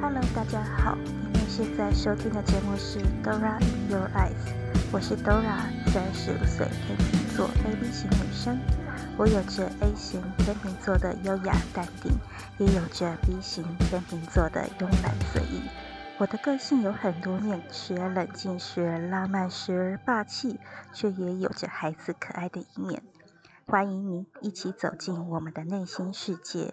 Hello，大家好，你们现在收听的节目是 Dora in Your Eyes，我是 Dora，三十五岁，天秤座，A B 型女生。我有着 A 型天秤座的优雅淡定，也有着 B 型天秤座的慵懒随意。我的个性有很多面，时而冷静，时而浪漫，时而霸气，却也有着孩子可爱的一面。欢迎您一起走进我们的内心世界。